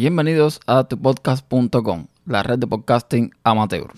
Bienvenidos a tupodcast.com, la red de podcasting amateur.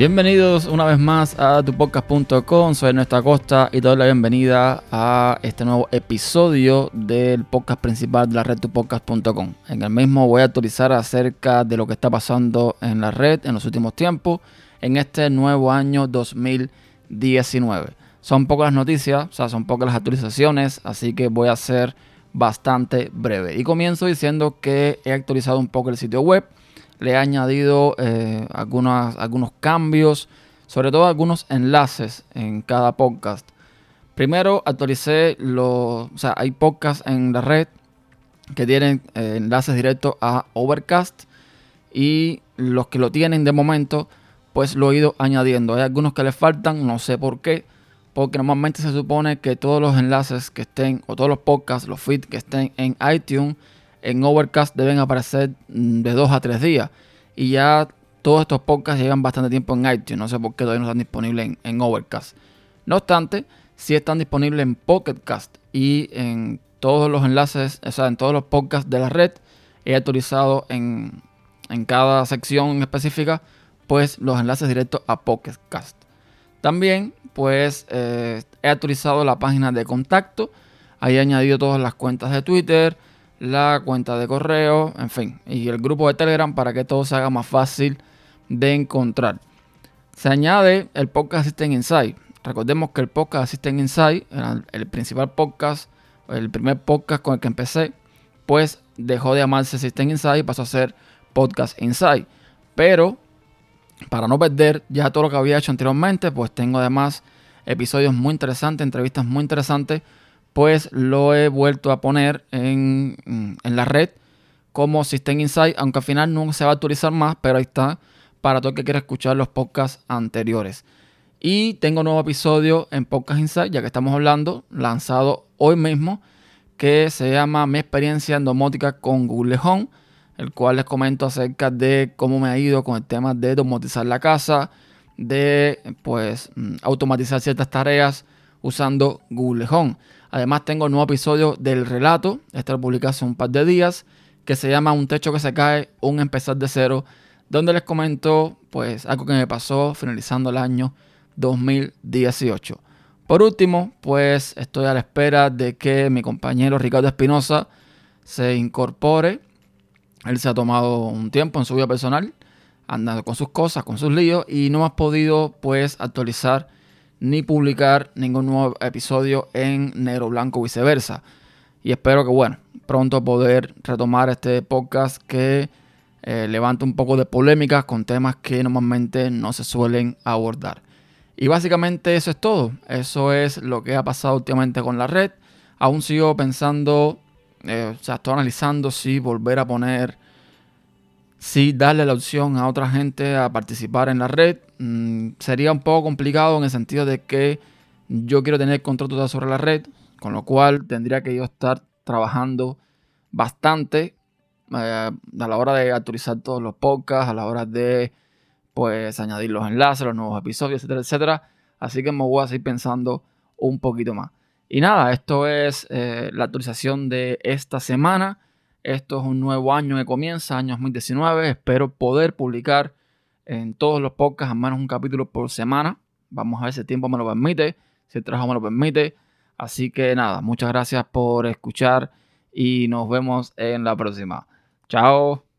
Bienvenidos una vez más a tupodcast.com, soy Ernesto Acosta y te doy la bienvenida a este nuevo episodio del podcast principal de la red tupodcast.com. En el mismo voy a actualizar acerca de lo que está pasando en la red en los últimos tiempos en este nuevo año 2019. Son pocas las noticias, o sea, son pocas las actualizaciones, así que voy a ser bastante breve. Y comienzo diciendo que he actualizado un poco el sitio web le he añadido eh, algunos cambios, sobre todo algunos enlaces en cada podcast. Primero actualicé los, o sea, hay podcasts en la red que tienen eh, enlaces directos a Overcast y los que lo tienen de momento, pues lo he ido añadiendo. Hay algunos que le faltan, no sé por qué, porque normalmente se supone que todos los enlaces que estén, o todos los podcasts, los feeds que estén en iTunes, en Overcast deben aparecer mm, de dos a tres días. Y ya todos estos podcasts llevan bastante tiempo en iTunes. No sé por qué todavía no están disponibles en, Overcast. No obstante, sí están disponibles en Pocketcast y en todos los enlaces, o sea, en todos los podcasts de la red. He actualizado en, cada sección específica, pues los enlaces directos a Pocketcast. También, pues, eh, he actualizado la página de contacto. Ahí he añadido todas las cuentas de Twitter, la cuenta de correo, en fin, y el grupo de Telegram para que todo se haga más fácil de encontrar. Se añade el Podcast Assistant Insight. Recordemos que el Podcast Assistant Insight era el principal podcast, el primer podcast con el que empecé, pues dejó de llamarse Assistant Insight y pasó a ser Podcast Insight. Pero para no perder ya todo lo que había hecho anteriormente, pues tengo además episodios muy interesantes, entrevistas muy interesantes pues lo he vuelto a poner en, la red como System Insight, aunque al final no se va a actualizar más, pero ahí está para todo el que quiera escuchar los podcasts anteriores. Y tengo un nuevo episodio en Podcast Insight, ya que estamos hablando, lanzado hoy mismo, que se llama Mi experiencia en domótica con Google Home, el cual les comento acerca de cómo me ha ido con el tema de domotizar la casa, de pues mm, automatizar ciertas tareas usando Google Home. Además tengo un nuevo episodio del relato, este lo publiqué hace un par de días, que se llama Un techo que se cae, un empezar de cero, donde les comento pues algo que me pasó finalizando el año 2018. Por último, pues estoy a la espera de que mi compañero Ricardo Espinosa se incorpore. Él se ha tomado un tiempo en su vida personal, andando con sus cosas, con sus líos y no ha podido pues actualizar ni publicar ningún nuevo episodio en negro blanco viceversa. Y espero que, bueno, pronto poder retomar este podcast que eh, levanta un poco de polémicas con temas que normalmente no se suelen abordar. Y básicamente eso es todo. Eso es lo que ha pasado últimamente con la red. Aún sigo pensando, eh, o sea, estoy analizando si volver a poner si darle la opción a otra gente a participar en la red mm, sería un poco complicado en el sentido de que yo quiero tener control sobre la red, con lo cual tendría que yo estar trabajando bastante eh, a la hora de actualizar todos los podcasts, a la hora de pues añadir los enlaces, los nuevos episodios, etcétera, etcétera. Así que me voy a seguir pensando un poquito más. Y nada, esto es eh, la actualización de esta semana. Esto es un nuevo año que comienza, año 2019. Espero poder publicar en todos los podcasts al menos un capítulo por semana. Vamos a ver si el tiempo me lo permite, si el trabajo me lo permite. Así que nada, muchas gracias por escuchar y nos vemos en la próxima. Chao.